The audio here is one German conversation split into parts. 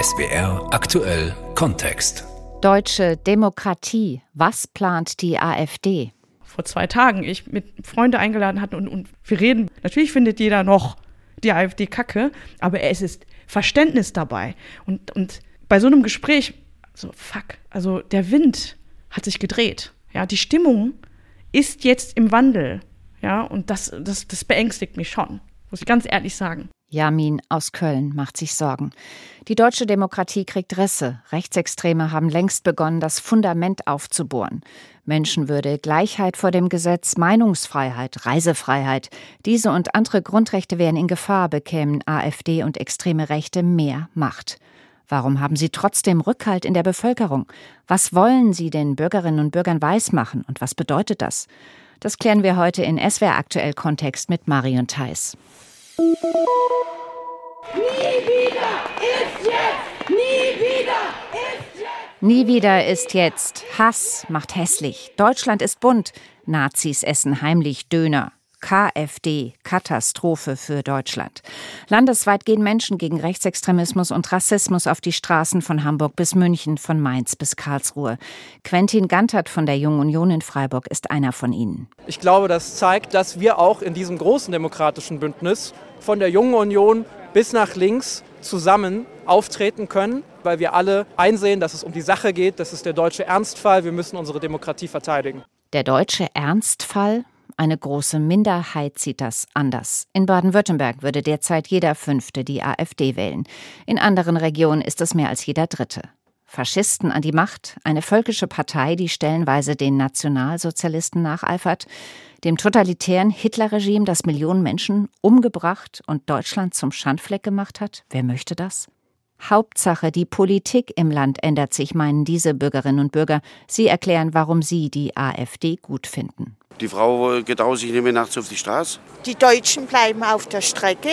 SWR aktuell Kontext. Deutsche Demokratie. Was plant die AfD? Vor zwei Tagen ich mit Freunden eingeladen hatte und, und wir reden. Natürlich findet jeder noch die AfD kacke, aber es ist Verständnis dabei. Und, und bei so einem Gespräch, so fuck, also der Wind hat sich gedreht. Ja, die Stimmung ist jetzt im Wandel. Ja, und das, das, das beängstigt mich schon, muss ich ganz ehrlich sagen. Jamin aus Köln macht sich Sorgen. Die deutsche Demokratie kriegt Risse. Rechtsextreme haben längst begonnen, das Fundament aufzubohren. Menschenwürde, Gleichheit vor dem Gesetz, Meinungsfreiheit, Reisefreiheit. Diese und andere Grundrechte wären in Gefahr, bekämen AfD und extreme Rechte mehr Macht. Warum haben sie trotzdem Rückhalt in der Bevölkerung? Was wollen sie den Bürgerinnen und Bürgern weismachen und was bedeutet das? Das klären wir heute in SWR aktuell Kontext mit Marion Theiss. Nie wieder ist jetzt! Nie wieder ist jetzt! Nie wieder ist jetzt. Hass macht hässlich. Deutschland ist bunt. Nazis essen heimlich Döner. KfD, Katastrophe für Deutschland. Landesweit gehen Menschen gegen Rechtsextremismus und Rassismus auf die Straßen von Hamburg bis München, von Mainz bis Karlsruhe. Quentin Gantert von der Jungen Union in Freiburg ist einer von ihnen. Ich glaube, das zeigt, dass wir auch in diesem großen demokratischen Bündnis von der Jungen Union bis nach links zusammen auftreten können, weil wir alle einsehen, dass es um die Sache geht. Das ist der deutsche Ernstfall. Wir müssen unsere Demokratie verteidigen. Der deutsche Ernstfall? Eine große Minderheit sieht das anders. In Baden-Württemberg würde derzeit jeder Fünfte die AfD wählen. In anderen Regionen ist es mehr als jeder Dritte. Faschisten an die Macht, eine völkische Partei, die stellenweise den Nationalsozialisten nacheifert, dem totalitären Hitlerregime, das Millionen Menschen umgebracht und Deutschland zum Schandfleck gemacht hat? Wer möchte das? Hauptsache, die Politik im Land ändert sich, meinen diese Bürgerinnen und Bürger. Sie erklären, warum sie die AfD gut finden. Die Frau getraut sich nicht mehr nachts auf die Straße. Die Deutschen bleiben auf der Strecke.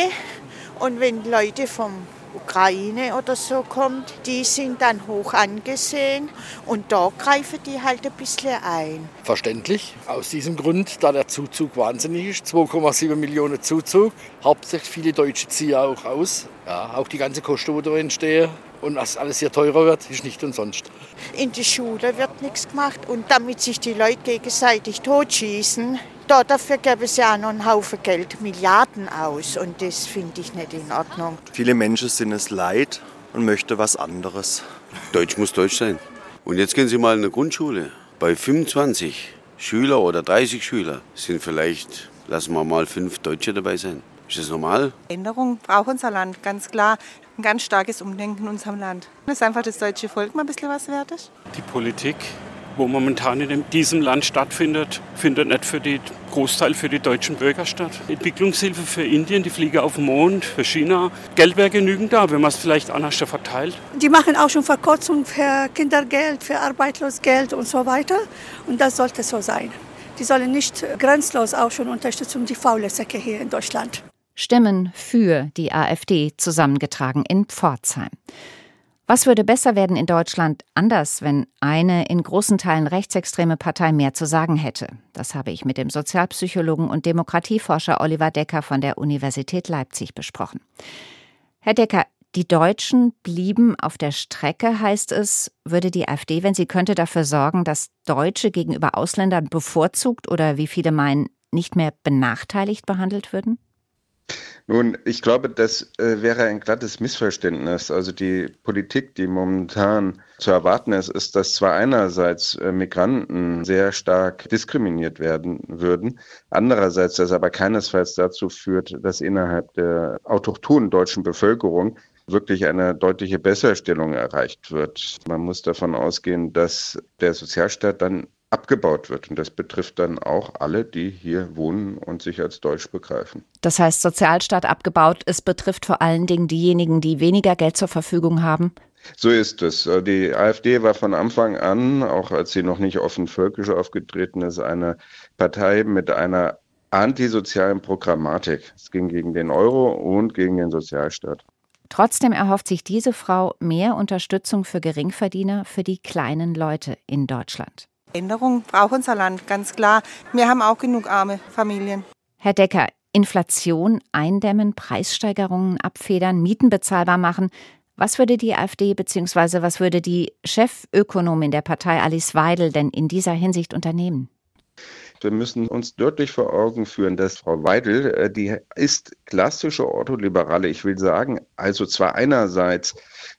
Und wenn Leute vom Ukraine oder so kommt, die sind dann hoch angesehen und da greifen die halt ein bisschen ein. Verständlich, aus diesem Grund, da der Zuzug wahnsinnig ist, 2,7 Millionen Zuzug, hauptsächlich viele Deutsche ziehen auch aus, ja, auch die ganze Kosten, die da entstehen und was alles hier teurer wird, ist nicht umsonst. In der Schule wird nichts gemacht und damit sich die Leute gegenseitig totschießen, da, dafür gäbe es ja auch noch einen Haufen Geld, Milliarden aus und das finde ich nicht in Ordnung. Viele Menschen sind es leid und möchten was anderes. Deutsch muss Deutsch sein. Und jetzt gehen Sie mal in eine Grundschule. Bei 25 Schüler oder 30 Schüler sind vielleicht, lassen wir mal fünf Deutsche dabei sein. Ist das normal? Änderung braucht unser Land, ganz klar. Ein ganz starkes Umdenken in unserem Land. Das ist einfach das deutsche Volk mal ein bisschen was wert ist. Die Politik wo momentan in diesem Land stattfindet, findet nicht für den Großteil für die deutschen Bürger statt. Entwicklungshilfe für Indien, die fliegen auf den Mond, für China. Geld wäre genügend da, wenn man es vielleicht anders verteilt. Die machen auch schon Verkürzung für Kindergeld, für Arbeitslosgeld und so weiter. Und das sollte so sein. Die sollen nicht grenzlos auch schon unterstützen, die faule Säcke hier in Deutschland. Stimmen für die AfD zusammengetragen in Pforzheim. Was würde besser werden in Deutschland anders, wenn eine in großen Teilen rechtsextreme Partei mehr zu sagen hätte? Das habe ich mit dem Sozialpsychologen und Demokratieforscher Oliver Decker von der Universität Leipzig besprochen. Herr Decker, die Deutschen blieben auf der Strecke, heißt es, würde die AfD, wenn sie könnte, dafür sorgen, dass Deutsche gegenüber Ausländern bevorzugt oder wie viele meinen, nicht mehr benachteiligt behandelt würden? Nun, ich glaube, das äh, wäre ein glattes Missverständnis. Also die Politik, die momentan zu erwarten ist, ist, dass zwar einerseits äh, Migranten sehr stark diskriminiert werden würden, andererseits das aber keinesfalls dazu führt, dass innerhalb der autochthonen deutschen Bevölkerung wirklich eine deutliche Besserstellung erreicht wird. Man muss davon ausgehen, dass der Sozialstaat dann abgebaut wird. Und das betrifft dann auch alle, die hier wohnen und sich als deutsch begreifen. Das heißt, Sozialstaat abgebaut, es betrifft vor allen Dingen diejenigen, die weniger Geld zur Verfügung haben? So ist es. Die AfD war von Anfang an, auch als sie noch nicht offen völkisch aufgetreten ist, eine Partei mit einer antisozialen Programmatik. Es ging gegen den Euro und gegen den Sozialstaat. Trotzdem erhofft sich diese Frau mehr Unterstützung für Geringverdiener, für die kleinen Leute in Deutschland. Änderung braucht unser Land, ganz klar. Wir haben auch genug arme Familien. Herr Decker, Inflation eindämmen, Preissteigerungen abfedern, Mieten bezahlbar machen. Was würde die AfD bzw. was würde die Chefökonomin der Partei Alice Weidel denn in dieser Hinsicht unternehmen? Wir müssen uns deutlich vor Augen führen, dass Frau Weidel, äh, die ist klassische Ortholiberale, ich will sagen, also zwar einerseits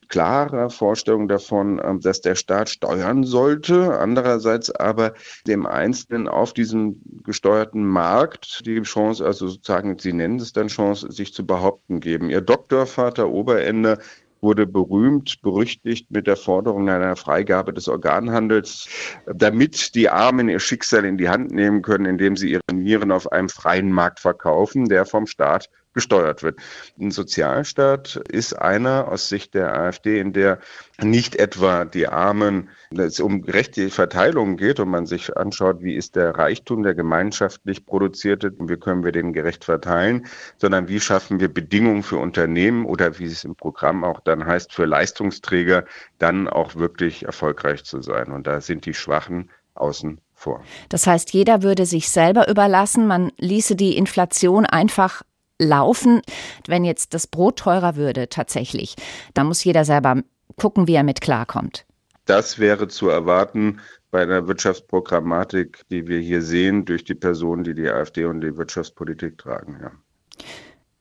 klare Vorstellung davon, ähm, dass der Staat steuern sollte, andererseits aber dem Einzelnen auf diesem gesteuerten Markt die Chance, also sozusagen, Sie nennen es dann Chance, sich zu behaupten geben. Ihr Doktorvater Oberende wurde berühmt, berüchtigt mit der Forderung einer Freigabe des Organhandels, damit die Armen ihr Schicksal in die Hand nehmen können, indem sie ihre Nieren auf einem freien Markt verkaufen, der vom Staat gesteuert wird. Ein Sozialstaat ist einer aus Sicht der AfD, in der nicht etwa die Armen, es um gerechte Verteilung geht und man sich anschaut, wie ist der Reichtum der gemeinschaftlich produzierte und wie können wir den gerecht verteilen, sondern wie schaffen wir Bedingungen für Unternehmen oder wie es im Programm auch dann heißt, für Leistungsträger dann auch wirklich erfolgreich zu sein. Und da sind die Schwachen außen vor. Das heißt, jeder würde sich selber überlassen, man ließe die Inflation einfach laufen. Wenn jetzt das Brot teurer würde tatsächlich, dann muss jeder selber gucken, wie er mit klarkommt. Das wäre zu erwarten bei einer Wirtschaftsprogrammatik, die wir hier sehen, durch die Personen, die die AfD und die Wirtschaftspolitik tragen. Ja.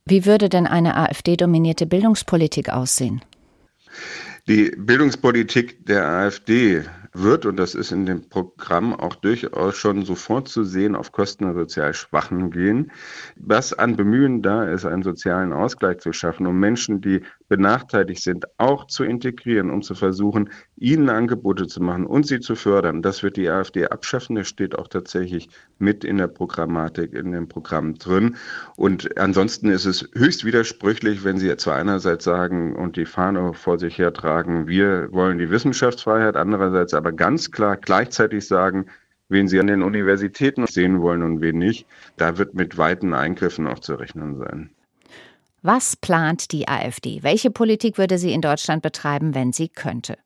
Wie würde denn eine AfD-dominierte Bildungspolitik aussehen? Die Bildungspolitik der AfD wird, und das ist in dem Programm auch durchaus schon sofort zu sehen, auf Kosten der sozial Schwachen gehen. Was an Bemühen da ist, einen sozialen Ausgleich zu schaffen, um Menschen, die benachteiligt sind, auch zu integrieren, um zu versuchen, ihnen Angebote zu machen und sie zu fördern. Das wird die AfD abschaffen. Das steht auch tatsächlich mit in der Programmatik, in dem Programm drin. Und ansonsten ist es höchst widersprüchlich, wenn Sie zwar einerseits sagen und die Fahne vor sich hertragen, wir wollen die Wissenschaftsfreiheit, andererseits aber ganz klar gleichzeitig sagen, wen sie an den Universitäten sehen wollen und wen nicht. Da wird mit weiten Eingriffen auch zu rechnen sein. Was plant die AfD? Welche Politik würde sie in Deutschland betreiben, wenn sie könnte?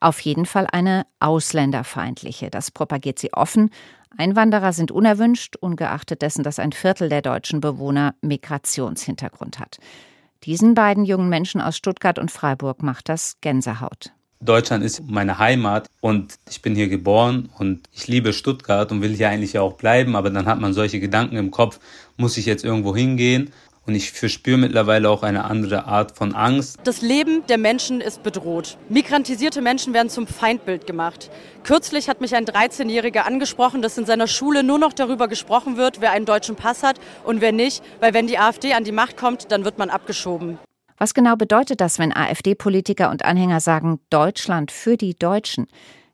Auf jeden Fall eine ausländerfeindliche. Das propagiert sie offen. Einwanderer sind unerwünscht, ungeachtet dessen, dass ein Viertel der deutschen Bewohner Migrationshintergrund hat. Diesen beiden jungen Menschen aus Stuttgart und Freiburg macht das Gänsehaut. Deutschland ist meine Heimat und ich bin hier geboren und ich liebe Stuttgart und will hier eigentlich auch bleiben, aber dann hat man solche Gedanken im Kopf, muss ich jetzt irgendwo hingehen? Und ich verspüre mittlerweile auch eine andere Art von Angst. Das Leben der Menschen ist bedroht. Migrantisierte Menschen werden zum Feindbild gemacht. Kürzlich hat mich ein 13-Jähriger angesprochen, dass in seiner Schule nur noch darüber gesprochen wird, wer einen deutschen Pass hat und wer nicht, weil wenn die AfD an die Macht kommt, dann wird man abgeschoben. Was genau bedeutet das, wenn AfD-Politiker und Anhänger sagen Deutschland für die Deutschen?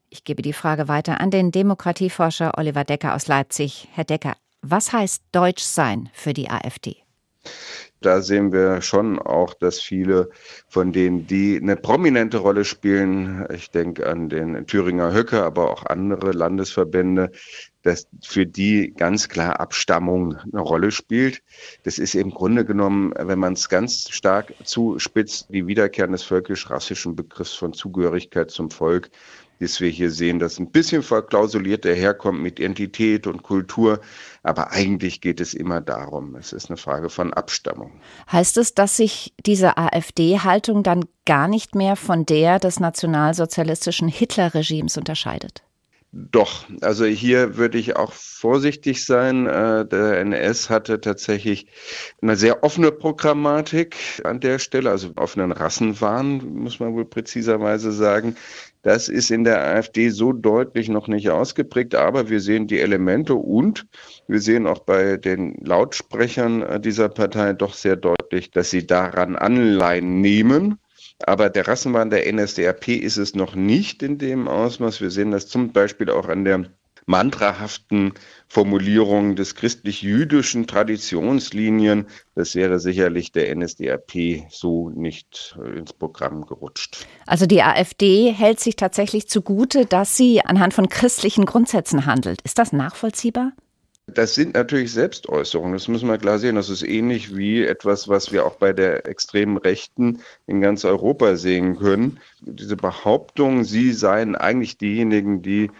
Ich gebe die Frage weiter an den Demokratieforscher Oliver Decker aus Leipzig. Herr Decker, was heißt Deutsch sein für die AfD? Da sehen wir schon auch, dass viele von denen, die eine prominente Rolle spielen, ich denke an den Thüringer Höcke, aber auch andere Landesverbände, dass für die ganz klar Abstammung eine Rolle spielt. Das ist im Grunde genommen, wenn man es ganz stark zuspitzt, die Wiederkehr des völkisch-rassischen Begriffs von Zugehörigkeit zum Volk, das wir hier sehen, das ein bisschen verklausuliert daherkommt mit Identität und Kultur. Aber eigentlich geht es immer darum, es ist eine Frage von Abstammung. Heißt es, dass sich diese AfD-Haltung dann gar nicht mehr von der des nationalsozialistischen Hitler-Regimes unterscheidet? Doch, also hier würde ich auch vorsichtig sein. Äh, der NS hatte tatsächlich eine sehr offene Programmatik an der Stelle, also offenen Rassenwahn, muss man wohl präziserweise sagen. Das ist in der AfD so deutlich noch nicht ausgeprägt, aber wir sehen die Elemente und wir sehen auch bei den Lautsprechern äh, dieser Partei doch sehr deutlich, dass sie daran Anleihen nehmen aber der Rassenwahn der NSDAP ist es noch nicht in dem Ausmaß. Wir sehen das zum Beispiel auch an der mantrahaften Formulierung des christlich-jüdischen Traditionslinien. Das wäre sicherlich der NSDAP so nicht ins Programm gerutscht. Also die AfD hält sich tatsächlich zugute, dass sie anhand von christlichen Grundsätzen handelt. Ist das nachvollziehbar? Das sind natürlich Selbstäußerungen, das müssen wir klar sehen. Das ist ähnlich wie etwas, was wir auch bei der extremen Rechten in ganz Europa sehen können. Diese Behauptung, sie seien eigentlich diejenigen, die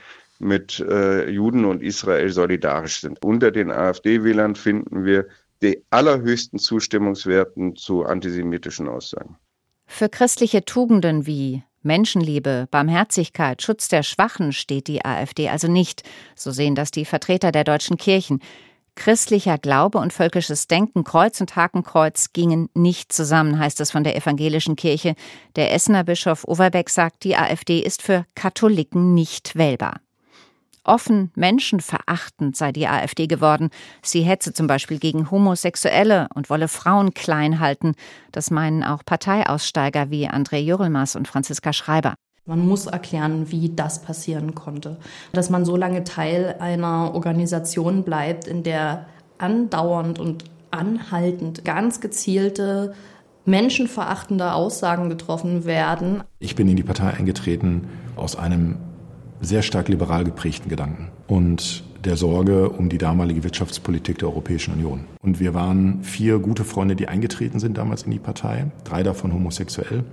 mit äh, Juden und Israel solidarisch sind. Unter den AfD-Wählern finden wir die allerhöchsten Zustimmungswerten zu antisemitischen Aussagen. Für christliche Tugenden wie Menschenliebe, Barmherzigkeit, Schutz der Schwachen steht die AfD also nicht, so sehen das die Vertreter der deutschen Kirchen. Christlicher Glaube und völkisches Denken, Kreuz und Hakenkreuz gingen nicht zusammen, heißt es von der evangelischen Kirche. Der Essener Bischof Overbeck sagt, die AfD ist für Katholiken nicht wählbar. Offen menschenverachtend sei die AfD geworden. Sie hetze zum Beispiel gegen Homosexuelle und wolle Frauen klein halten. Das meinen auch Parteiaussteiger wie André Jürelmas und Franziska Schreiber. Man muss erklären, wie das passieren konnte. Dass man so lange Teil einer Organisation bleibt, in der andauernd und anhaltend ganz gezielte menschenverachtende Aussagen getroffen werden. Ich bin in die Partei eingetreten aus einem sehr stark liberal geprägten Gedanken und der Sorge um die damalige Wirtschaftspolitik der Europäischen Union. Und wir waren vier gute Freunde, die eingetreten sind damals in die Partei, drei davon homosexuell.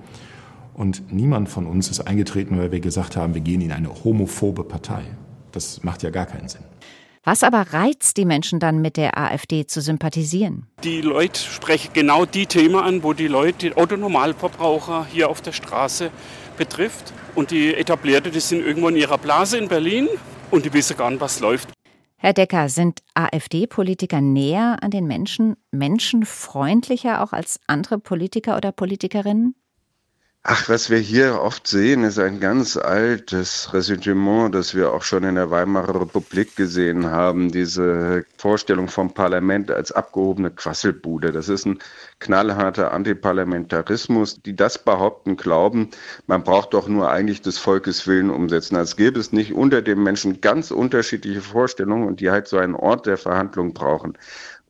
Und niemand von uns ist eingetreten, weil wir gesagt haben, wir gehen in eine homophobe Partei. Das macht ja gar keinen Sinn. Was aber reizt die Menschen dann mit der AfD zu sympathisieren? Die Leute sprechen genau die Themen an, wo die Leute, die Autonormalverbraucher hier auf der Straße betrifft. Und die Etablierte, die sind irgendwo in ihrer Blase in Berlin und die wissen gar nicht, was läuft. Herr Decker, sind AfD-Politiker näher an den Menschen, menschenfreundlicher auch als andere Politiker oder Politikerinnen? Ach, was wir hier oft sehen, ist ein ganz altes Ressentiment, das wir auch schon in der Weimarer Republik gesehen haben. Diese Vorstellung vom Parlament als abgehobene Quasselbude. Das ist ein knallharter Antiparlamentarismus. Die das behaupten, glauben, man braucht doch nur eigentlich des Volkes Willen umsetzen. Als gäbe es nicht unter den Menschen ganz unterschiedliche Vorstellungen und die halt so einen Ort der Verhandlung brauchen.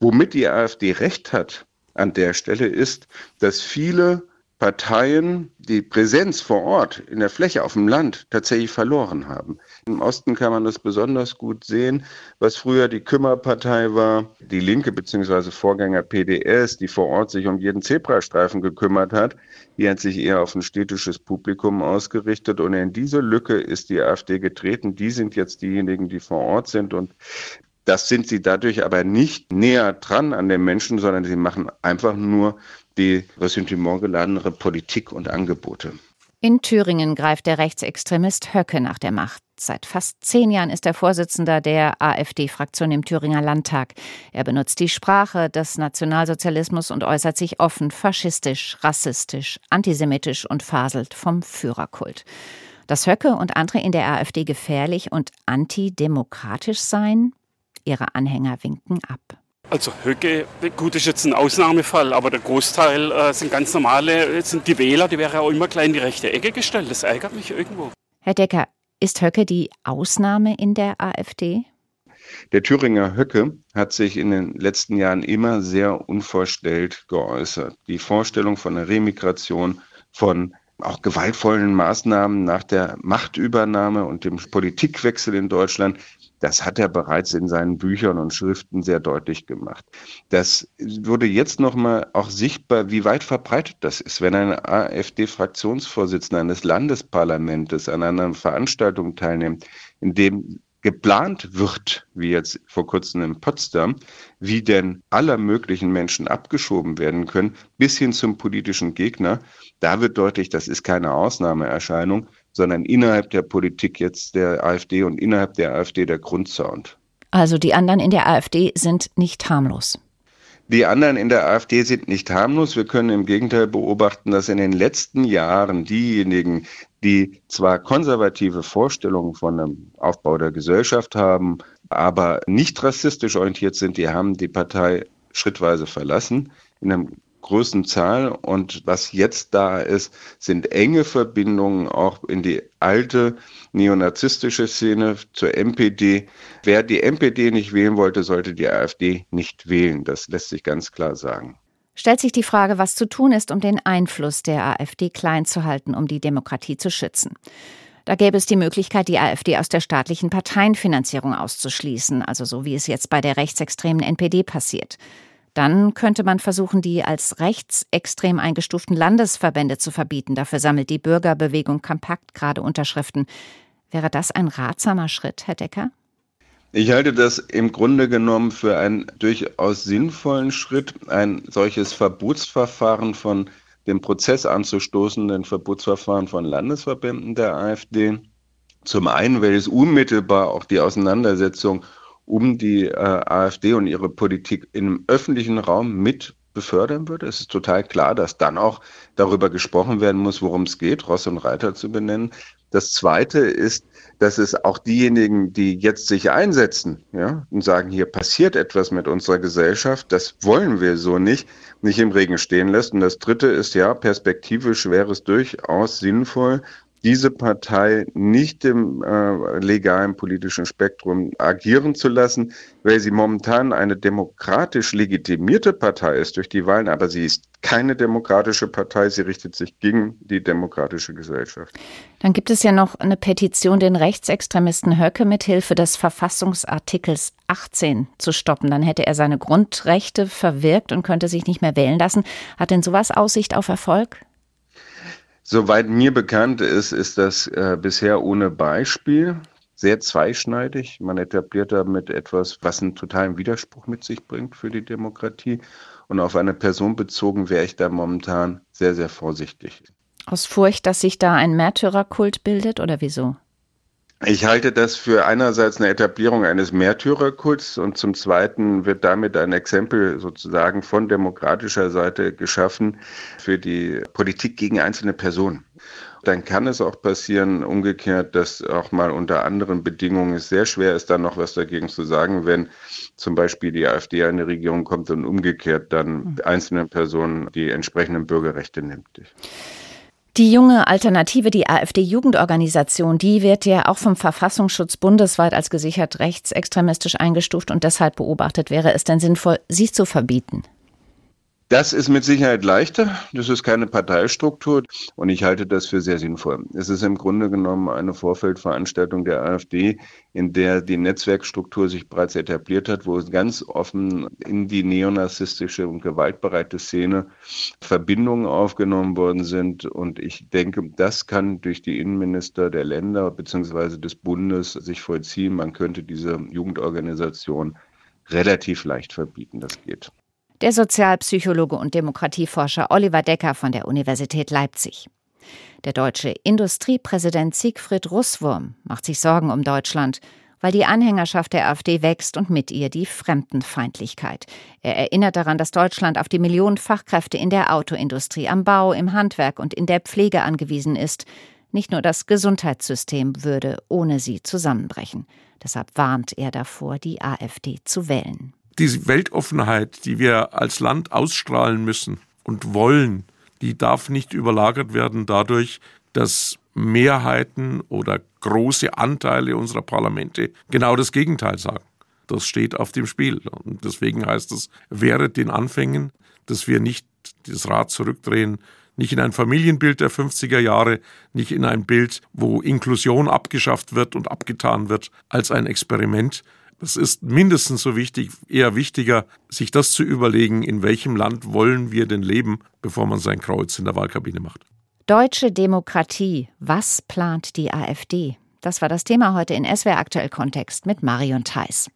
Womit die AfD recht hat an der Stelle ist, dass viele Parteien die Präsenz vor Ort in der Fläche auf dem Land tatsächlich verloren haben. Im Osten kann man das besonders gut sehen, was früher die Kümmerpartei war, die Linke bzw. Vorgänger PDS, die vor Ort sich um jeden Zebrastreifen gekümmert hat, die hat sich eher auf ein städtisches Publikum ausgerichtet und in diese Lücke ist die AfD getreten. Die sind jetzt diejenigen, die vor Ort sind und das sind sie dadurch aber nicht näher dran an den Menschen, sondern sie machen einfach nur die ressentimentgeladene Politik und Angebote. In Thüringen greift der Rechtsextremist Höcke nach der Macht. Seit fast zehn Jahren ist er Vorsitzender der AfD-Fraktion im Thüringer Landtag. Er benutzt die Sprache des Nationalsozialismus und äußert sich offen faschistisch, rassistisch, antisemitisch und faselt vom Führerkult. Dass Höcke und andere in der AfD gefährlich und antidemokratisch seien? Ihre Anhänger winken ab. Also Höcke, gut, ist jetzt ein Ausnahmefall, aber der Großteil äh, sind ganz normale, sind die Wähler, die wäre auch immer klein in die rechte Ecke gestellt. Das ärgert mich irgendwo. Herr Decker, ist Höcke die Ausnahme in der AfD? Der Thüringer Höcke hat sich in den letzten Jahren immer sehr unvorstellt geäußert. Die Vorstellung von der Remigration, von auch gewaltvollen Maßnahmen nach der Machtübernahme und dem Politikwechsel in Deutschland das hat er bereits in seinen Büchern und Schriften sehr deutlich gemacht. Das wurde jetzt nochmal auch sichtbar, wie weit verbreitet das ist. Wenn ein AfD-Fraktionsvorsitzender eines Landesparlamentes an einer Veranstaltung teilnimmt, in dem geplant wird, wie jetzt vor kurzem in Potsdam, wie denn aller möglichen Menschen abgeschoben werden können, bis hin zum politischen Gegner, da wird deutlich, das ist keine Ausnahmeerscheinung, sondern innerhalb der Politik jetzt der AfD und innerhalb der AfD der Grundsound. Also die anderen in der AfD sind nicht harmlos. Die anderen in der AfD sind nicht harmlos. Wir können im Gegenteil beobachten, dass in den letzten Jahren diejenigen, die zwar konservative Vorstellungen von einem Aufbau der Gesellschaft haben, aber nicht rassistisch orientiert sind, die haben die Partei schrittweise verlassen. In einem größten Zahl. Und was jetzt da ist, sind enge Verbindungen auch in die alte neonazistische Szene zur MPD. Wer die MPD nicht wählen wollte, sollte die AfD nicht wählen. Das lässt sich ganz klar sagen. Stellt sich die Frage, was zu tun ist, um den Einfluss der AfD klein zu halten, um die Demokratie zu schützen. Da gäbe es die Möglichkeit, die AfD aus der staatlichen Parteienfinanzierung auszuschließen, also so wie es jetzt bei der rechtsextremen NPD passiert. Dann könnte man versuchen, die als rechtsextrem eingestuften Landesverbände zu verbieten. Dafür sammelt die Bürgerbewegung Kompakt gerade Unterschriften. Wäre das ein ratsamer Schritt, Herr Decker? Ich halte das im Grunde genommen für einen durchaus sinnvollen Schritt, ein solches Verbotsverfahren von den Prozess anzustoßen, den Verbotsverfahren von Landesverbänden der AfD. Zum einen, weil es unmittelbar auch die Auseinandersetzung um die äh, AfD und ihre Politik im öffentlichen Raum mit befördern würde. Es ist total klar, dass dann auch darüber gesprochen werden muss, worum es geht, Ross und Reiter zu benennen. Das Zweite ist, dass es auch diejenigen, die jetzt sich einsetzen ja, und sagen, hier passiert etwas mit unserer Gesellschaft, das wollen wir so nicht, nicht im Regen stehen lässt. Und das Dritte ist ja, perspektivisch wäre es durchaus sinnvoll, diese Partei nicht im äh, legalen politischen Spektrum agieren zu lassen, weil sie momentan eine demokratisch legitimierte Partei ist durch die Wahlen, aber sie ist keine demokratische Partei, sie richtet sich gegen die demokratische Gesellschaft. Dann gibt es ja noch eine Petition, den Rechtsextremisten Höcke mithilfe des Verfassungsartikels 18 zu stoppen. Dann hätte er seine Grundrechte verwirkt und könnte sich nicht mehr wählen lassen. Hat denn sowas Aussicht auf Erfolg? Soweit mir bekannt ist, ist das äh, bisher ohne Beispiel sehr zweischneidig. Man etabliert damit etwas, was einen totalen Widerspruch mit sich bringt für die Demokratie. Und auf eine Person bezogen wäre ich da momentan sehr, sehr vorsichtig. Aus Furcht, dass sich da ein Märtyrerkult bildet oder wieso? Ich halte das für einerseits eine Etablierung eines Märtyrerkults und zum Zweiten wird damit ein Exempel sozusagen von demokratischer Seite geschaffen für die Politik gegen einzelne Personen. Dann kann es auch passieren, umgekehrt, dass auch mal unter anderen Bedingungen es sehr schwer ist, dann noch was dagegen zu sagen, wenn zum Beispiel die AfD an die Regierung kommt und umgekehrt dann einzelnen Personen die entsprechenden Bürgerrechte nimmt. Die junge Alternative, die AfD-Jugendorganisation, die wird ja auch vom Verfassungsschutz bundesweit als gesichert rechtsextremistisch eingestuft und deshalb beobachtet. Wäre es denn sinnvoll, sie zu verbieten? Das ist mit Sicherheit leichter. Das ist keine Parteistruktur und ich halte das für sehr sinnvoll. Es ist im Grunde genommen eine Vorfeldveranstaltung der AfD, in der die Netzwerkstruktur sich bereits etabliert hat, wo ganz offen in die neonazistische und gewaltbereite Szene Verbindungen aufgenommen worden sind. Und ich denke, das kann durch die Innenminister der Länder bzw. des Bundes sich vollziehen. Man könnte diese Jugendorganisation relativ leicht verbieten. Das geht der Sozialpsychologe und Demokratieforscher Oliver Decker von der Universität Leipzig. Der deutsche Industriepräsident Siegfried Russwurm macht sich Sorgen um Deutschland, weil die Anhängerschaft der AfD wächst und mit ihr die Fremdenfeindlichkeit. Er erinnert daran, dass Deutschland auf die Millionen Fachkräfte in der Autoindustrie, am Bau, im Handwerk und in der Pflege angewiesen ist. Nicht nur das Gesundheitssystem würde ohne sie zusammenbrechen. Deshalb warnt er davor, die AfD zu wählen diese Weltoffenheit, die wir als Land ausstrahlen müssen und wollen, die darf nicht überlagert werden dadurch, dass Mehrheiten oder große Anteile unserer Parlamente genau das Gegenteil sagen. Das steht auf dem Spiel. Und deswegen heißt es, während den Anfängen, dass wir nicht das Rad zurückdrehen, nicht in ein Familienbild der 50er Jahre, nicht in ein Bild, wo Inklusion abgeschafft wird und abgetan wird, als ein Experiment, es ist mindestens so wichtig, eher wichtiger, sich das zu überlegen, in welchem Land wollen wir denn leben, bevor man sein Kreuz in der Wahlkabine macht. Deutsche Demokratie. Was plant die AfD? Das war das Thema heute in SWR Aktuell Kontext mit Marion Theiss.